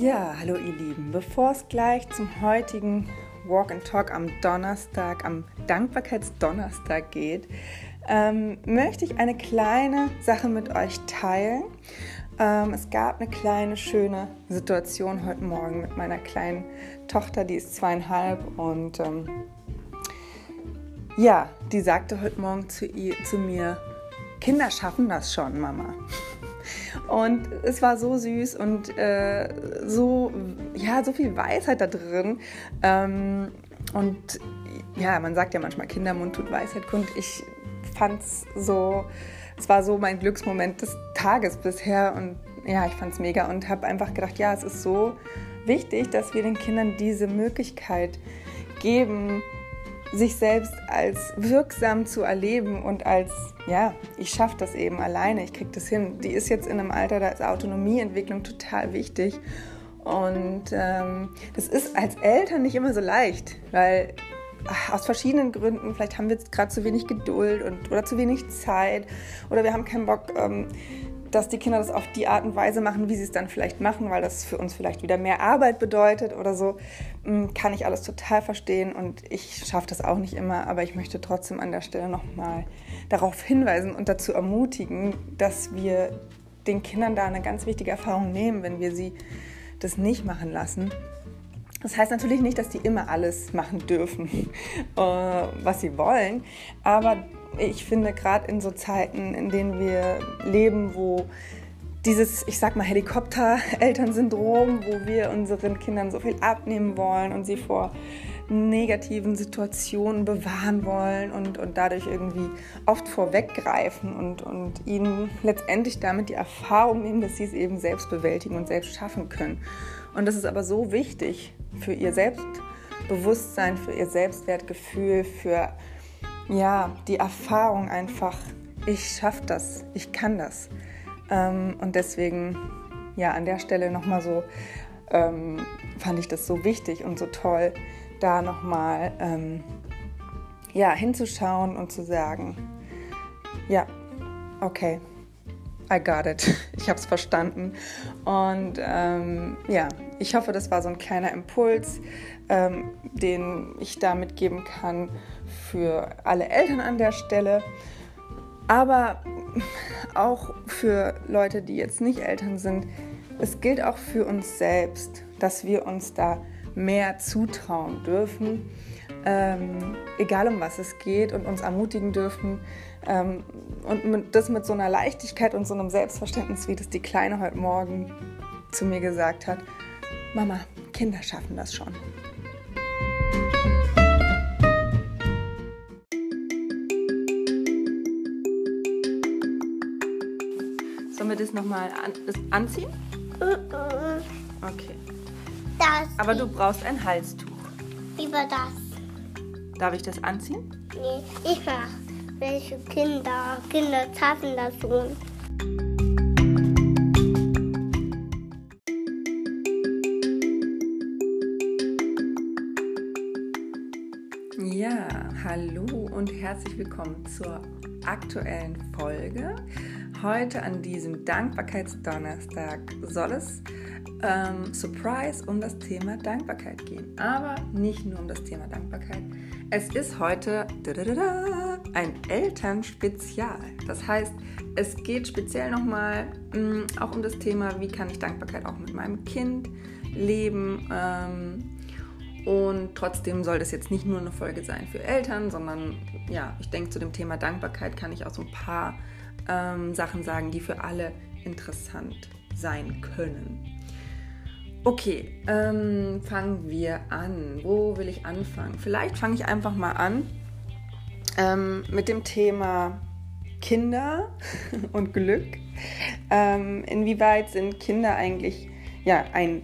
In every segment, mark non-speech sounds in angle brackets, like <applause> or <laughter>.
Ja, hallo ihr Lieben. Bevor es gleich zum heutigen Walk and Talk am Donnerstag, am Dankbarkeitsdonnerstag geht, ähm, möchte ich eine kleine Sache mit euch teilen. Ähm, es gab eine kleine schöne Situation heute Morgen mit meiner kleinen Tochter, die ist zweieinhalb und ähm, ja, die sagte heute Morgen zu, ihr, zu mir, Kinder schaffen das schon, Mama. Und es war so süß und äh, so, ja, so viel Weisheit da drin. Ähm, und ja, man sagt ja manchmal, Kindermund tut Weisheit kund. Ich fand es so, es war so mein Glücksmoment des Tages bisher und ja, ich fand es mega und habe einfach gedacht, ja, es ist so wichtig, dass wir den Kindern diese Möglichkeit geben, sich selbst als wirksam zu erleben und als, ja, ich schaffe das eben alleine, ich kriege das hin. Die ist jetzt in einem Alter, da ist Autonomieentwicklung total wichtig. Und ähm, das ist als Eltern nicht immer so leicht, weil ach, aus verschiedenen Gründen, vielleicht haben wir jetzt gerade zu wenig Geduld und, oder zu wenig Zeit oder wir haben keinen Bock, ähm, dass die Kinder das auf die Art und Weise machen, wie sie es dann vielleicht machen, weil das für uns vielleicht wieder mehr Arbeit bedeutet oder so, mm, kann ich alles total verstehen und ich schaffe das auch nicht immer, aber ich möchte trotzdem an der Stelle nochmal darauf hinweisen und dazu ermutigen, dass wir den Kindern da eine ganz wichtige Erfahrung nehmen, wenn wir sie das nicht machen lassen. Das heißt natürlich nicht, dass die immer alles machen dürfen, <laughs> äh, was sie wollen, aber ich finde, gerade in so Zeiten, in denen wir leben, wo dieses, ich sag mal, Helikopter-Elternsyndrom, wo wir unseren Kindern so viel abnehmen wollen und sie vor negativen Situationen bewahren wollen und, und dadurch irgendwie oft vorweggreifen und, und ihnen letztendlich damit die Erfahrung nehmen, dass sie es eben selbst bewältigen und selbst schaffen können. Und das ist aber so wichtig für ihr Selbstbewusstsein, für ihr Selbstwertgefühl, für ja, die Erfahrung einfach, ich schaffe das, ich kann das. Ähm, und deswegen, ja, an der Stelle nochmal so, ähm, fand ich das so wichtig und so toll, da nochmal ähm, ja, hinzuschauen und zu sagen, ja, okay, I got it. <laughs> Ich habe es verstanden. Und ähm, ja, ich hoffe, das war so ein kleiner Impuls, ähm, den ich da mitgeben kann für alle Eltern an der Stelle. Aber auch für Leute, die jetzt nicht Eltern sind. Es gilt auch für uns selbst, dass wir uns da mehr zutrauen dürfen, ähm, egal um was es geht, und uns ermutigen dürfen, ähm, und das mit so einer Leichtigkeit und so einem Selbstverständnis, wie das die Kleine heute Morgen zu mir gesagt hat. Mama, Kinder schaffen das schon. Das nochmal an, anziehen? Okay. Das. Aber du brauchst ein Halstuch. Lieber das. Darf ich das anziehen? Nee, ich mach. Welche Kinder? Kinder schaffen das schon. Ja, hallo und herzlich willkommen zur aktuellen Folge. Heute an diesem Dankbarkeitsdonnerstag soll es ähm, Surprise um das Thema Dankbarkeit gehen. Aber nicht nur um das Thema Dankbarkeit. Es ist heute ein Elternspezial. Das heißt, es geht speziell nochmal mm, auch um das Thema, wie kann ich Dankbarkeit auch mit meinem Kind leben. Ähm, und trotzdem soll das jetzt nicht nur eine Folge sein für Eltern, sondern ja, ich denke, zu dem Thema Dankbarkeit kann ich auch so ein paar ähm, Sachen sagen, die für alle interessant sein können. Okay, ähm, fangen wir an. Wo will ich anfangen? Vielleicht fange ich einfach mal an ähm, mit dem Thema Kinder <laughs> und Glück. Ähm, inwieweit sind Kinder eigentlich ja, ein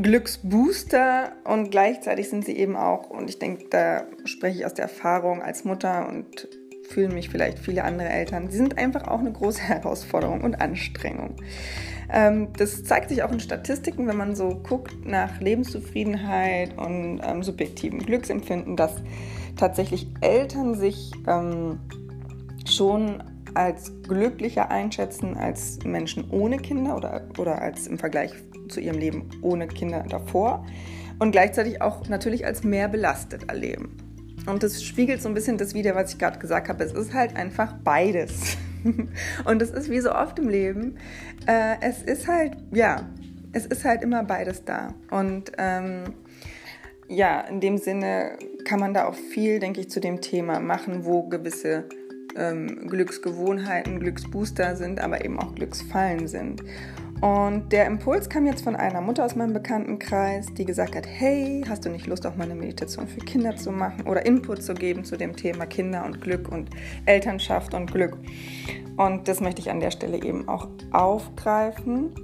Glücksbooster und gleichzeitig sind sie eben auch, und ich denke, da spreche ich aus der Erfahrung als Mutter und fühlen mich vielleicht viele andere Eltern, sie sind einfach auch eine große <laughs> Herausforderung und Anstrengung. Ähm, das zeigt sich auch in Statistiken, wenn man so guckt nach Lebenszufriedenheit und ähm, subjektivem Glücksempfinden, dass tatsächlich Eltern sich ähm, schon als glücklicher einschätzen als Menschen ohne Kinder oder, oder als im Vergleich zu ihrem Leben ohne Kinder davor und gleichzeitig auch natürlich als mehr belastet erleben. Und das spiegelt so ein bisschen das wider, was ich gerade gesagt habe. Es ist halt einfach beides. <laughs> Und es ist wie so oft im Leben. Äh, es ist halt, ja, es ist halt immer beides da. Und ähm, ja, in dem Sinne kann man da auch viel, denke ich, zu dem Thema machen, wo gewisse ähm, Glücksgewohnheiten, Glücksbooster sind, aber eben auch Glücksfallen sind. Und der Impuls kam jetzt von einer Mutter aus meinem Bekanntenkreis, die gesagt hat, hey, hast du nicht Lust, auch mal eine Meditation für Kinder zu machen oder Input zu geben zu dem Thema Kinder und Glück und Elternschaft und Glück. Und das möchte ich an der Stelle eben auch aufgreifen.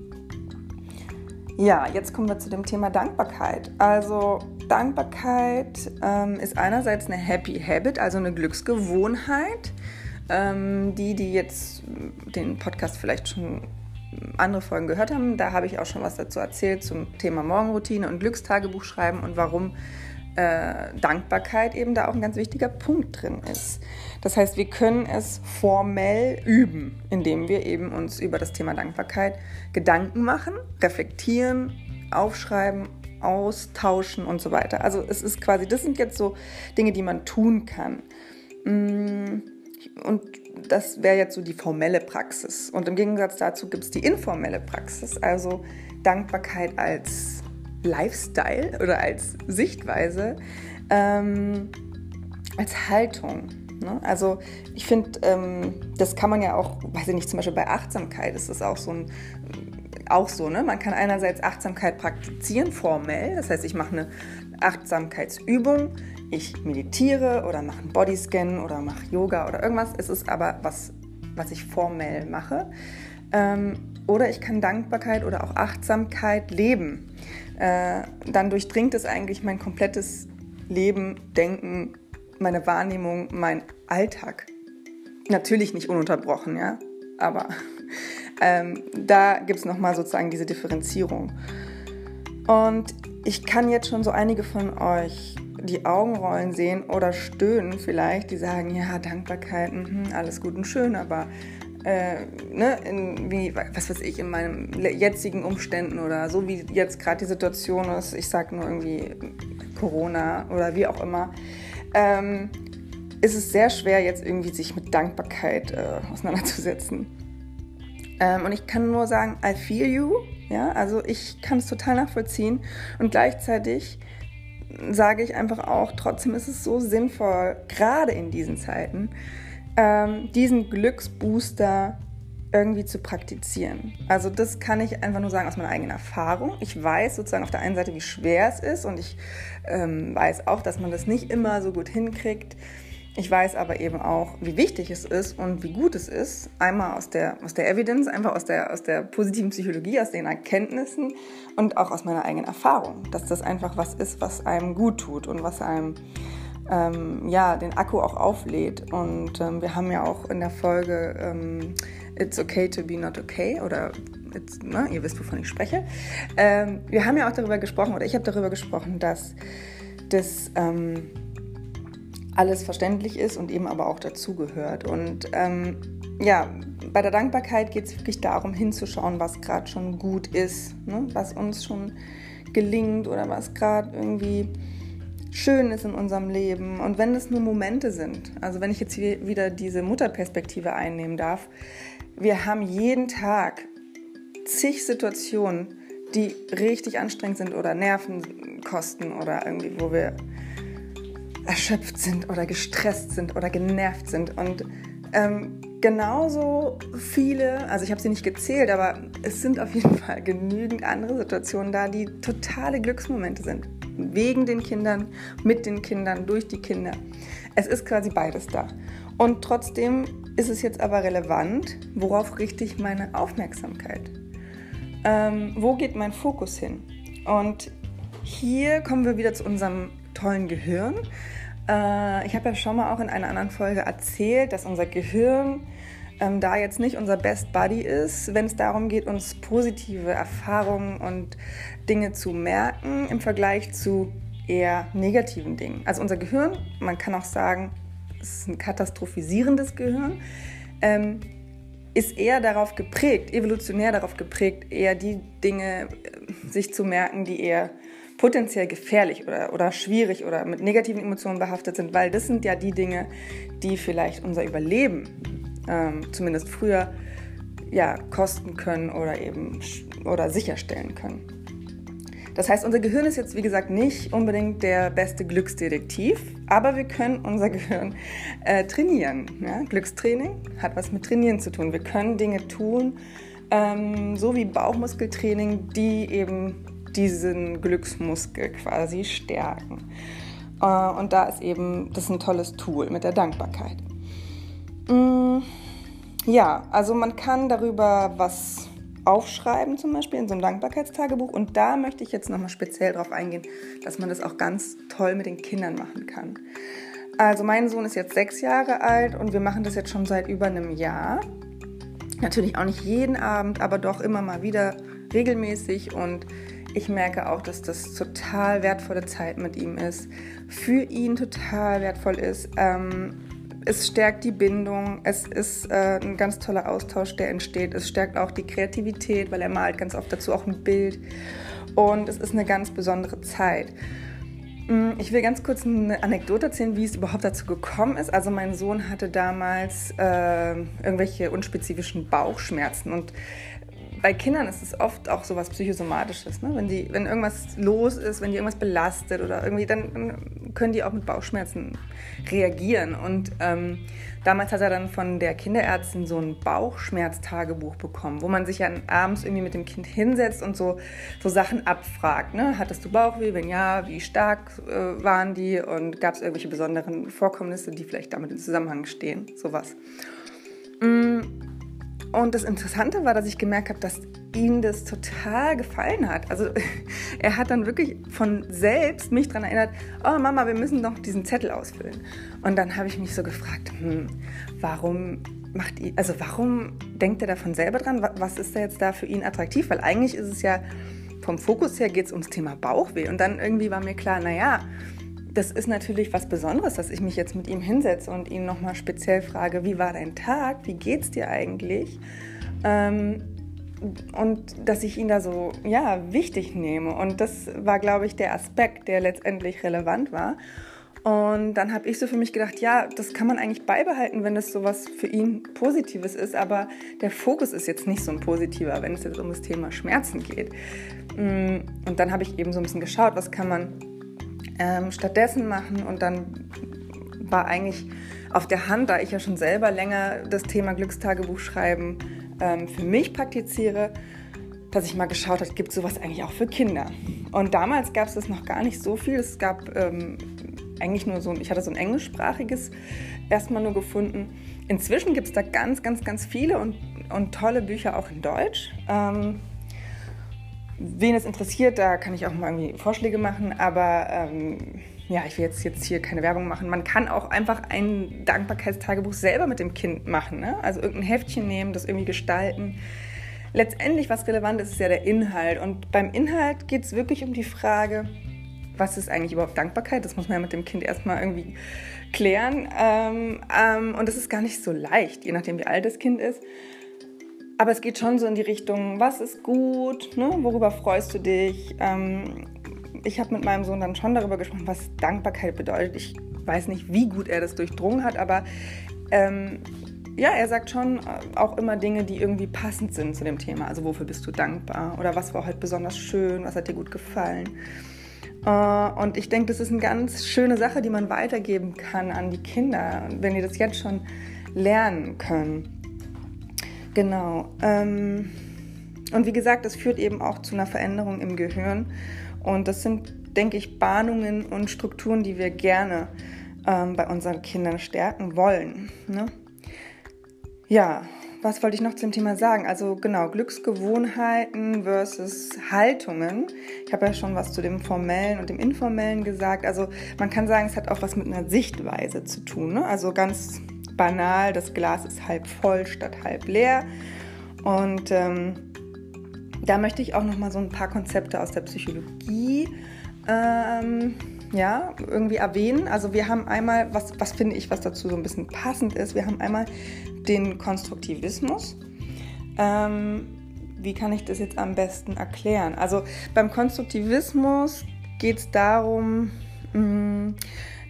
Ja, jetzt kommen wir zu dem Thema Dankbarkeit. Also Dankbarkeit ähm, ist einerseits eine Happy Habit, also eine Glücksgewohnheit. Ähm, die, die jetzt den Podcast vielleicht schon andere Folgen gehört haben, da habe ich auch schon was dazu erzählt zum Thema Morgenroutine und Glückstagebuch schreiben und warum äh, Dankbarkeit eben da auch ein ganz wichtiger Punkt drin ist. Das heißt, wir können es formell üben, indem wir eben uns über das Thema Dankbarkeit Gedanken machen, reflektieren, aufschreiben, austauschen und so weiter. Also es ist quasi, das sind jetzt so Dinge, die man tun kann. Mm, und das wäre jetzt so die formelle Praxis. Und im Gegensatz dazu gibt es die informelle Praxis, also Dankbarkeit als Lifestyle oder als Sichtweise, ähm, als Haltung. Ne? Also ich finde, ähm, das kann man ja auch, weiß ich nicht, zum Beispiel bei Achtsamkeit ist das auch so ein auch so, ne? Man kann einerseits Achtsamkeit praktizieren, formell, das heißt, ich mache eine Achtsamkeitsübung, ich meditiere oder mache einen Bodyscan oder mache Yoga oder irgendwas. Es ist aber was, was ich formell mache. Ähm, oder ich kann Dankbarkeit oder auch Achtsamkeit leben. Äh, dann durchdringt es eigentlich mein komplettes Leben, Denken, meine Wahrnehmung, mein Alltag. Natürlich nicht ununterbrochen, ja, aber <laughs> ähm, da gibt es nochmal sozusagen diese Differenzierung. Und ich kann jetzt schon so einige von euch die Augenrollen sehen oder stöhnen vielleicht, die sagen, ja, Dankbarkeit, mh, alles gut und schön, aber äh, ne, in, wie, was weiß ich, in meinen jetzigen Umständen oder so wie jetzt gerade die Situation ist, ich sage nur irgendwie Corona oder wie auch immer, ähm, ist es sehr schwer, jetzt irgendwie sich mit Dankbarkeit äh, auseinanderzusetzen. Ähm, und ich kann nur sagen, I feel you, ja, also ich kann es total nachvollziehen und gleichzeitig sage ich einfach auch, trotzdem ist es so sinnvoll, gerade in diesen Zeiten, ähm, diesen Glücksbooster irgendwie zu praktizieren. Also das kann ich einfach nur sagen aus meiner eigenen Erfahrung. Ich weiß sozusagen auf der einen Seite, wie schwer es ist und ich ähm, weiß auch, dass man das nicht immer so gut hinkriegt. Ich weiß aber eben auch, wie wichtig es ist und wie gut es ist. Einmal aus der, aus der Evidence, einfach aus der, aus der positiven Psychologie, aus den Erkenntnissen und auch aus meiner eigenen Erfahrung, dass das einfach was ist, was einem gut tut und was einem ähm, ja, den Akku auch auflädt. Und ähm, wir haben ja auch in der Folge ähm, It's okay to be not okay oder ne, ihr wisst, wovon ich spreche. Ähm, wir haben ja auch darüber gesprochen oder ich habe darüber gesprochen, dass das ähm, alles verständlich ist und eben aber auch dazugehört. Und ähm, ja, bei der Dankbarkeit geht es wirklich darum, hinzuschauen, was gerade schon gut ist, ne? was uns schon gelingt oder was gerade irgendwie schön ist in unserem Leben. Und wenn es nur Momente sind, also wenn ich jetzt wieder diese Mutterperspektive einnehmen darf, wir haben jeden Tag zig Situationen, die richtig anstrengend sind oder Nerven kosten oder irgendwie, wo wir erschöpft sind oder gestresst sind oder genervt sind. Und ähm, genauso viele, also ich habe sie nicht gezählt, aber es sind auf jeden Fall genügend andere Situationen da, die totale Glücksmomente sind. Wegen den Kindern, mit den Kindern, durch die Kinder. Es ist quasi beides da. Und trotzdem ist es jetzt aber relevant, worauf richte ich meine Aufmerksamkeit? Ähm, wo geht mein Fokus hin? Und hier kommen wir wieder zu unserem tollen Gehirn. Äh, ich habe ja schon mal auch in einer anderen Folge erzählt, dass unser Gehirn ähm, da jetzt nicht unser Best Buddy ist, wenn es darum geht, uns positive Erfahrungen und Dinge zu merken im Vergleich zu eher negativen Dingen. Also unser Gehirn, man kann auch sagen, es ist ein katastrophisierendes Gehirn. ähm, ist eher darauf geprägt, evolutionär darauf geprägt, eher die Dinge äh, sich zu merken, die eher potenziell gefährlich oder, oder schwierig oder mit negativen Emotionen behaftet sind, weil das sind ja die Dinge, die vielleicht unser Überleben ähm, zumindest früher ja, kosten können oder eben oder sicherstellen können. Das heißt, unser Gehirn ist jetzt, wie gesagt, nicht unbedingt der beste Glücksdetektiv, aber wir können unser <laughs> Gehirn äh, trainieren. Ja? Glückstraining hat was mit Trainieren zu tun. Wir können Dinge tun, ähm, so wie Bauchmuskeltraining, die eben diesen Glücksmuskel quasi stärken. Äh, und da ist eben das ist ein tolles Tool mit der Dankbarkeit. Mm, ja, also man kann darüber was aufschreiben, zum Beispiel in so einem Dankbarkeitstagebuch. Und da möchte ich jetzt nochmal speziell darauf eingehen, dass man das auch ganz toll mit den Kindern machen kann. Also mein Sohn ist jetzt sechs Jahre alt und wir machen das jetzt schon seit über einem Jahr. Natürlich auch nicht jeden Abend, aber doch immer mal wieder regelmäßig und ich merke auch, dass das total wertvolle Zeit mit ihm ist, für ihn total wertvoll ist. Ähm, es stärkt die Bindung, es ist äh, ein ganz toller Austausch, der entsteht. Es stärkt auch die Kreativität, weil er malt ganz oft dazu auch ein Bild. Und es ist eine ganz besondere Zeit. Mm, ich will ganz kurz eine Anekdote erzählen, wie es überhaupt dazu gekommen ist. Also mein Sohn hatte damals äh, irgendwelche unspezifischen Bauchschmerzen und bei Kindern ist es oft auch so was Psychosomatisches. Ne? Wenn, die, wenn irgendwas los ist, wenn die irgendwas belastet oder irgendwie, dann können die auch mit Bauchschmerzen reagieren. Und ähm, damals hat er dann von der Kinderärztin so ein Bauchschmerztagebuch bekommen, wo man sich ja abends irgendwie mit dem Kind hinsetzt und so, so Sachen abfragt. Ne? Hattest du Bauchweh? Wenn ja, wie stark äh, waren die? Und gab es irgendwelche besonderen Vorkommnisse, die vielleicht damit in Zusammenhang stehen? Sowas. Mm und das Interessante war, dass ich gemerkt habe, dass ihm das total gefallen hat. Also <laughs> er hat dann wirklich von selbst mich daran erinnert, oh Mama, wir müssen noch diesen Zettel ausfüllen. Und dann habe ich mich so gefragt, hm, warum macht ihr, also warum denkt er davon selber dran? Was ist da jetzt da für ihn attraktiv? Weil eigentlich ist es ja, vom Fokus her geht es ums Thema Bauchweh. Und dann irgendwie war mir klar, naja, das ist natürlich was Besonderes, dass ich mich jetzt mit ihm hinsetze und ihn nochmal speziell frage, wie war dein Tag, wie geht's dir eigentlich? Ähm, und dass ich ihn da so, ja, wichtig nehme. Und das war, glaube ich, der Aspekt, der letztendlich relevant war. Und dann habe ich so für mich gedacht, ja, das kann man eigentlich beibehalten, wenn das sowas für ihn Positives ist, aber der Fokus ist jetzt nicht so ein positiver, wenn es jetzt um das Thema Schmerzen geht. Mm, und dann habe ich eben so ein bisschen geschaut, was kann man ähm, stattdessen machen. Und dann war eigentlich auf der Hand, da ich ja schon selber länger das Thema Glückstagebuch schreiben ähm, für mich praktiziere, dass ich mal geschaut habe, gibt es sowas eigentlich auch für Kinder. Und damals gab es das noch gar nicht so viel. Es gab ähm, eigentlich nur so, ein, ich hatte so ein englischsprachiges erstmal nur gefunden. Inzwischen gibt es da ganz, ganz, ganz viele und, und tolle Bücher auch in Deutsch. Ähm, wen es interessiert, da kann ich auch mal irgendwie Vorschläge machen, aber ähm, ja, ich will jetzt, jetzt hier keine Werbung machen. Man kann auch einfach ein Dankbarkeitstagebuch selber mit dem Kind machen. Ne? Also irgendein Heftchen nehmen, das irgendwie gestalten. Letztendlich, was relevant ist, ist ja der Inhalt. Und beim Inhalt geht es wirklich um die Frage, was ist eigentlich überhaupt Dankbarkeit? Das muss man ja mit dem Kind erstmal irgendwie klären. Ähm, ähm, und das ist gar nicht so leicht, je nachdem, wie alt das Kind ist. Aber es geht schon so in die Richtung, was ist gut, ne? worüber freust du dich? Ähm, ich habe mit meinem Sohn dann schon darüber gesprochen, was Dankbarkeit bedeutet. Ich weiß nicht, wie gut er das durchdrungen hat, aber ähm, ja, er sagt schon äh, auch immer Dinge, die irgendwie passend sind zu dem Thema. Also wofür bist du dankbar? Oder was war heute besonders schön? Was hat dir gut gefallen? Äh, und ich denke, das ist eine ganz schöne Sache, die man weitergeben kann an die Kinder, wenn die das jetzt schon lernen können. Genau. Ähm, und wie gesagt, das führt eben auch zu einer Veränderung im Gehirn. Und das sind, denke ich, Bahnungen und Strukturen, die wir gerne ähm, bei unseren Kindern stärken wollen. Ne? Ja, was wollte ich noch zum Thema sagen? Also genau, Glücksgewohnheiten versus Haltungen. Ich habe ja schon was zu dem formellen und dem informellen gesagt. Also man kann sagen, es hat auch was mit einer Sichtweise zu tun. Ne? Also ganz banal, das Glas ist halb voll statt halb leer. Und ähm, da möchte ich auch noch mal so ein paar Konzepte aus der Psychologie ähm, ja, irgendwie erwähnen. Also wir haben einmal, was, was finde ich, was dazu so ein bisschen passend ist, wir haben einmal den Konstruktivismus. Ähm, wie kann ich das jetzt am besten erklären? Also beim Konstruktivismus geht es darum, mm,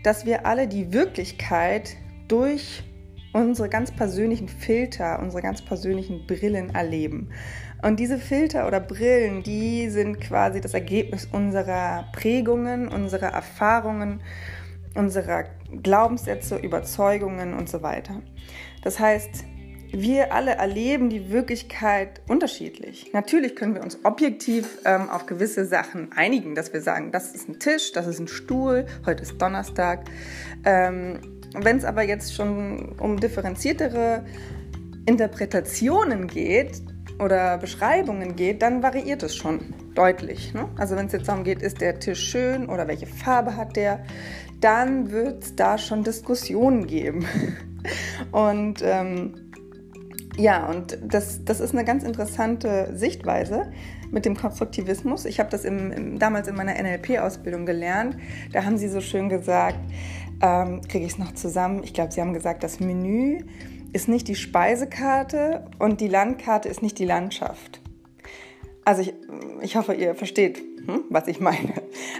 dass wir alle die Wirklichkeit durch unsere ganz persönlichen Filter, unsere ganz persönlichen Brillen erleben. Und diese Filter oder Brillen, die sind quasi das Ergebnis unserer Prägungen, unserer Erfahrungen, unserer Glaubenssätze, Überzeugungen und so weiter. Das heißt, wir alle erleben die Wirklichkeit unterschiedlich. Natürlich können wir uns objektiv ähm, auf gewisse Sachen einigen, dass wir sagen, das ist ein Tisch, das ist ein Stuhl, heute ist Donnerstag. Ähm, Wenn es aber jetzt schon um differenziertere Interpretationen geht oder Beschreibungen geht, dann variiert es schon deutlich. Ne? Also wenn es jetzt darum geht, ist der Tisch schön oder welche Farbe hat der, dann wird es da schon Diskussionen geben. <laughs> Und ähm, ja, und das, das ist eine ganz interessante Sichtweise mit dem Konstruktivismus. Ich habe das im, im, damals in meiner NLP-Ausbildung gelernt. Da haben sie so schön gesagt, ähm, kriege ich es noch zusammen, ich glaube, sie haben gesagt, das Menü ist nicht die Speisekarte und die Landkarte ist nicht die Landschaft. Also ich, ich hoffe, ihr versteht, hm, was ich meine.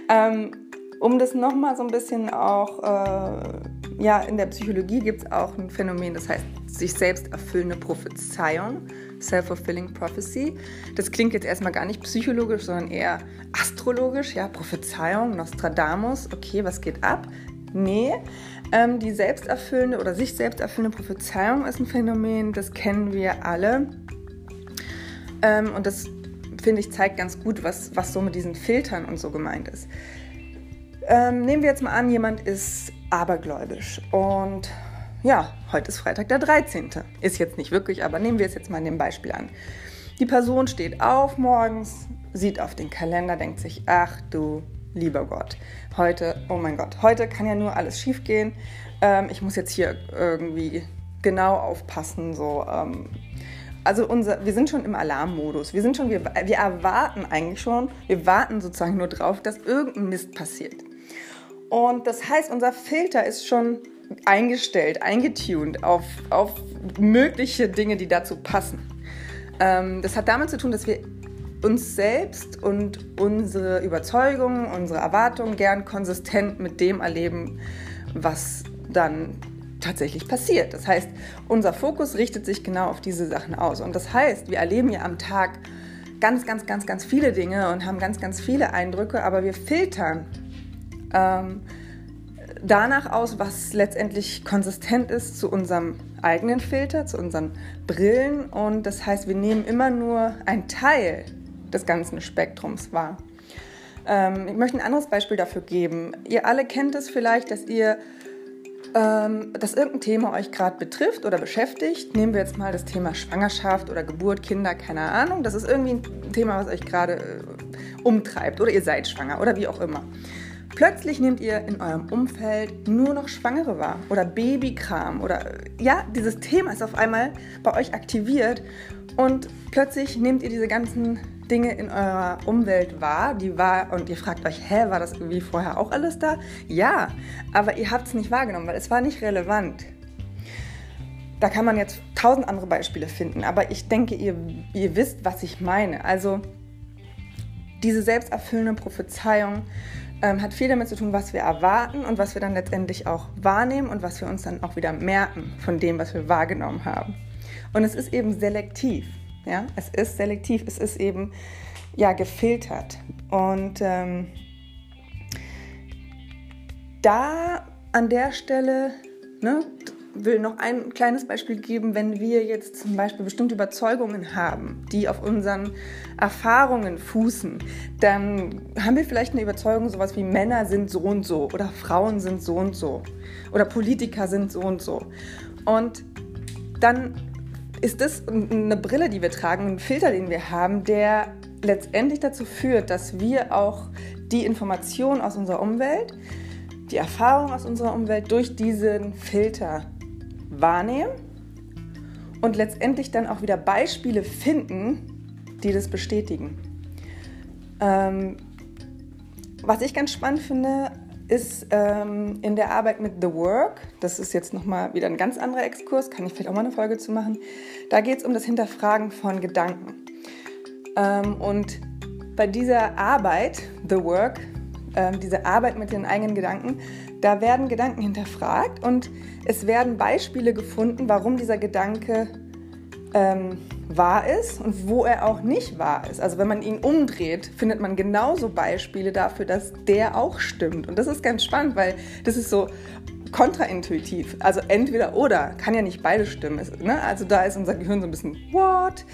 Ähm, um das nochmal so ein bisschen auch, äh, ja, in der Psychologie gibt es auch ein Phänomen, das heißt sich selbst erfüllende Prophezeiung, Self-Fulfilling Prophecy. Das klingt jetzt erstmal gar nicht psychologisch, sondern eher astrologisch, ja, Prophezeiung, Nostradamus, okay, was geht ab? Nee, ähm, die selbsterfüllende oder sich selbst erfüllende Prophezeiung ist ein Phänomen, das kennen wir alle. Ähm, und das, finde ich, zeigt ganz gut, was, was so mit diesen Filtern und so gemeint ist. Ähm, nehmen wir jetzt mal an, jemand ist abergläubisch und ja, heute ist Freitag der 13. Ist jetzt nicht wirklich, aber nehmen wir es jetzt mal in dem Beispiel an. Die Person steht auf morgens, sieht auf den Kalender, denkt sich, ach du lieber Gott, heute, oh mein Gott, heute kann ja nur alles schiefgehen. Ähm, ich muss jetzt hier irgendwie genau aufpassen, so. Ähm, also unser, wir sind schon im Alarmmodus. Wir sind schon, wir, wir erwarten eigentlich schon, wir warten sozusagen nur drauf, dass irgendein Mist passiert. Und das heißt, unser Filter ist schon eingestellt, eingetuned auf, auf mögliche Dinge, die dazu passen. Ähm, das hat damit zu tun, dass wir uns selbst und unsere Überzeugungen, unsere Erwartungen gern konsistent mit dem erleben, was dann tatsächlich passiert. Das heißt, unser Fokus richtet sich genau auf diese Sachen aus. Und das heißt, wir erleben ja am Tag ganz, ganz, ganz, ganz viele Dinge und haben ganz, ganz viele Eindrücke, aber wir filtern ähm, danach aus, was letztendlich konsistent ist zu unserem eigenen Filter, zu unseren Brillen. Und das heißt, wir nehmen immer nur einen Teil des ganzen Spektrums wahr. Ähm, ich möchte ein anderes Beispiel dafür geben. Ihr alle kennt es vielleicht, dass ihr ähm, dass irgendein Thema euch gerade betrifft oder beschäftigt. Nehmen wir jetzt mal das Thema Schwangerschaft oder Geburt, Kinder, keine Ahnung. Das ist irgendwie ein Thema, was euch gerade äh, umtreibt oder ihr seid schwanger oder wie auch immer. Plötzlich nehmt ihr in eurem Umfeld nur noch Schwangere wahr oder Babykram oder ja, dieses Thema ist auf einmal bei euch aktiviert und plötzlich nehmt ihr diese ganzen Dinge in eurer Umwelt wahr, die war und ihr fragt euch, hä, war das irgendwie vorher auch alles da? Ja, aber ihr habt es nicht wahrgenommen, weil es war nicht relevant. Da kann man jetzt tausend andere Beispiele finden, aber ich denke, ihr, ihr wisst, was ich meine. Also diese selbsterfüllende Prophezeiung ähm, hat viel damit zu tun, was wir erwarten und was wir dann letztendlich auch wahrnehmen und was wir uns dann auch wieder merken von dem, was wir wahrgenommen haben. Und es ist eben selektiv. Ja? Es ist selektiv, es ist eben ja, gefiltert. Und ähm, da an der Stelle ne, will noch ein kleines Beispiel geben, wenn wir jetzt zum Beispiel bestimmte Überzeugungen haben, die auf unseren Erfahrungen fußen, dann haben wir vielleicht eine Überzeugung, sowas wie Männer sind so und so oder Frauen sind so und so oder Politiker sind so und so. Und dann ist das eine Brille, die wir tragen, ein Filter, den wir haben, der letztendlich dazu führt, dass wir auch die Informationen aus unserer Umwelt, die Erfahrung aus unserer Umwelt durch diesen Filter wahrnehmen und letztendlich dann auch wieder Beispiele finden, die das bestätigen. Ähm, was ich ganz spannend finde, ist ähm, in der Arbeit mit The Work, das ist jetzt nochmal wieder ein ganz anderer Exkurs, kann ich vielleicht auch mal eine Folge zu machen. Da geht es um das Hinterfragen von Gedanken. Ähm, und bei dieser Arbeit, The Work, äh, diese Arbeit mit den eigenen Gedanken, da werden Gedanken hinterfragt und es werden Beispiele gefunden, warum dieser Gedanke ähm, wahr ist und wo er auch nicht wahr ist. Also wenn man ihn umdreht, findet man genauso Beispiele dafür, dass der auch stimmt. Und das ist ganz spannend, weil das ist so kontraintuitiv. Also entweder oder, kann ja nicht beide stimmen. Ne? Also da ist unser Gehirn so ein bisschen, what?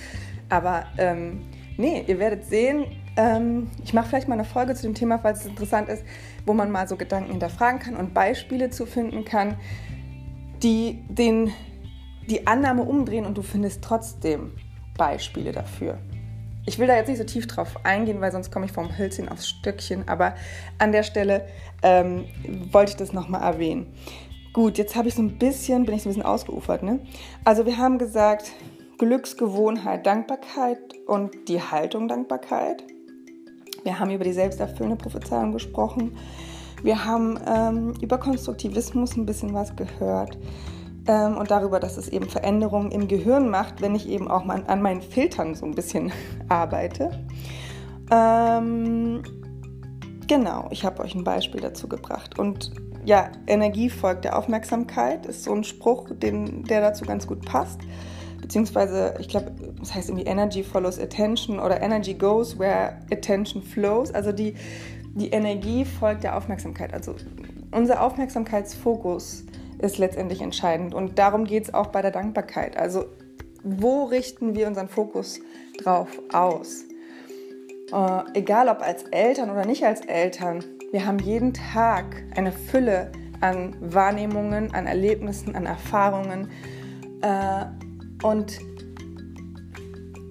Aber ähm, nee, ihr werdet sehen, ähm, ich mache vielleicht mal eine Folge zu dem Thema, falls es interessant ist, wo man mal so Gedanken hinterfragen kann und Beispiele zu finden kann, die den, die Annahme umdrehen und du findest trotzdem Beispiele dafür. Ich will da jetzt nicht so tief drauf eingehen, weil sonst komme ich vom Hölzchen aufs Stöckchen, aber an der Stelle ähm, wollte ich das nochmal erwähnen. Gut, jetzt habe ich so ein bisschen, bin ich so ein bisschen ausgeufert, ne? Also wir haben gesagt, Glücksgewohnheit, Dankbarkeit und die Haltung Dankbarkeit. Wir haben über die selbsterfüllende Prophezeiung gesprochen. Wir haben ähm, über Konstruktivismus ein bisschen was gehört ähm, und darüber, dass es eben Veränderungen im Gehirn macht, wenn ich eben auch mal an meinen Filtern so ein bisschen <laughs> arbeite. Ähm, genau, ich habe euch ein Beispiel dazu gebracht. Und ja, Energie folgt der Aufmerksamkeit, ist so ein Spruch, den, der dazu ganz gut passt. Beziehungsweise, ich glaube, das heißt irgendwie Energy follows attention oder Energy goes where attention flows. Also die, die Energie folgt der Aufmerksamkeit. Also unser Aufmerksamkeitsfokus ist letztendlich entscheidend. Und darum geht es auch bei der Dankbarkeit. Also wo richten wir unseren Fokus drauf aus? Äh, egal ob als Eltern oder nicht als Eltern, wir haben jeden Tag eine Fülle an Wahrnehmungen, an Erlebnissen, an Erfahrungen. Äh, und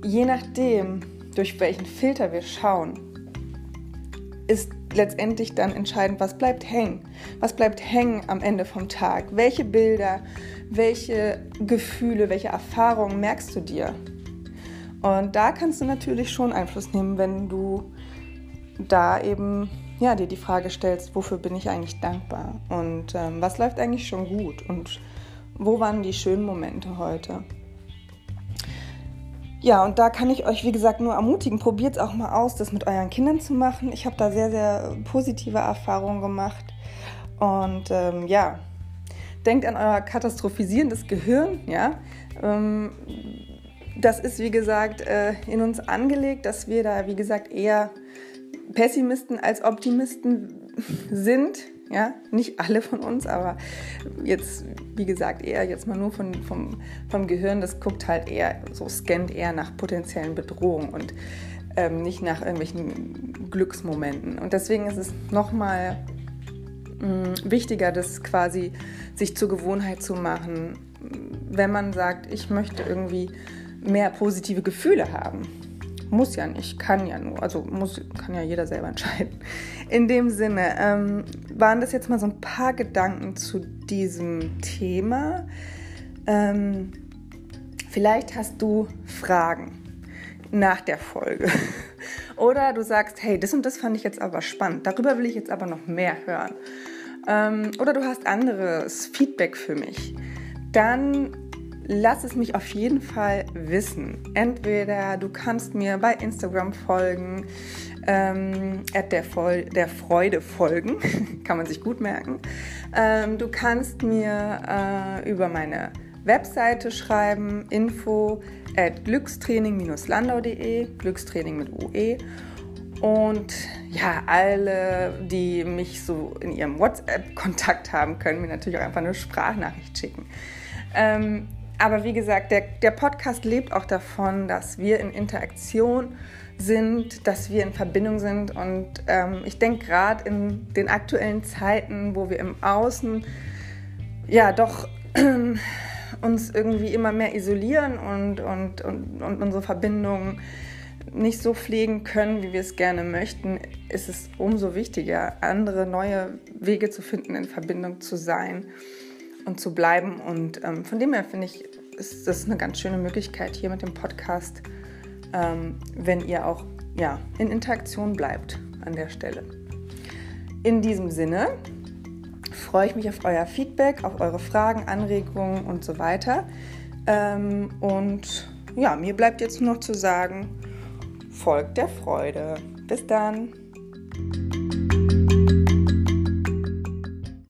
je nachdem, durch welchen Filter wir schauen, ist letztendlich dann entscheidend, was bleibt hängen. Was bleibt hängen am Ende vom Tag? Welche Bilder, welche Gefühle, welche Erfahrungen merkst du dir? Und da kannst du natürlich schon Einfluss nehmen, wenn du da eben ja, dir die Frage stellst, wofür bin ich eigentlich dankbar? Und ähm, was läuft eigentlich schon gut? Und wo waren die schönen Momente heute? Ja, und da kann ich euch, wie gesagt, nur ermutigen, probiert es auch mal aus, das mit euren Kindern zu machen. Ich habe da sehr, sehr positive Erfahrungen gemacht. Und ähm, ja, denkt an euer katastrophisierendes Gehirn, ja. Ähm, das ist, wie gesagt, äh, in uns angelegt, dass wir da, wie gesagt, eher Pessimisten als Optimisten sind. Ja, nicht alle von uns, aber jetzt, wie gesagt, eher jetzt mal nur von, vom, vom Gehirn, das guckt halt eher, so scannt eher nach potenziellen Bedrohungen und ähm, nicht nach irgendwelchen Glücksmomenten. Und deswegen ist es nochmal mm, wichtiger, das quasi sich zur Gewohnheit zu machen, wenn man sagt, ich möchte irgendwie mehr positive Gefühle haben muss ja nicht, kann ja nur. Also muss, kann ja jeder selber entscheiden. In dem Sinne, ähm, waren das jetzt mal so ein paar Gedanken zu diesem Thema. Ähm, vielleicht hast du Fragen nach der Folge. <laughs> Oder du sagst, hey, das und das fand ich jetzt aber spannend. Darüber will ich jetzt aber noch mehr hören. Ähm, oder du hast anderes Feedback für mich. Dann lass es mich auf jeden Fall wissen. Entweder du kannst mir bei Instagram folgen, ähm, der, der Freude folgen, <laughs> kann man sich gut merken. Ähm, du kannst mir äh, über meine Webseite schreiben, info at glückstraining-landau.de, Glückstraining mit UE. Und ja, alle, die mich so in ihrem WhatsApp-Kontakt haben, können mir natürlich auch einfach eine Sprachnachricht schicken. Ähm, aber wie gesagt, der, der Podcast lebt auch davon, dass wir in Interaktion sind, dass wir in Verbindung sind. Und ähm, ich denke gerade in den aktuellen Zeiten, wo wir im Außen ja doch <clears throat> uns irgendwie immer mehr isolieren und, und, und, und unsere Verbindungen nicht so pflegen können, wie wir es gerne möchten, ist es umso wichtiger, andere neue Wege zu finden, in Verbindung zu sein und zu bleiben. Und ähm, von dem her finde ich, ist das eine ganz schöne Möglichkeit hier mit dem Podcast, ähm, wenn ihr auch ja, in Interaktion bleibt an der Stelle. In diesem Sinne freue ich mich auf euer Feedback, auf eure Fragen, Anregungen und so weiter. Ähm, und ja, mir bleibt jetzt nur noch zu sagen, folgt der Freude. Bis dann.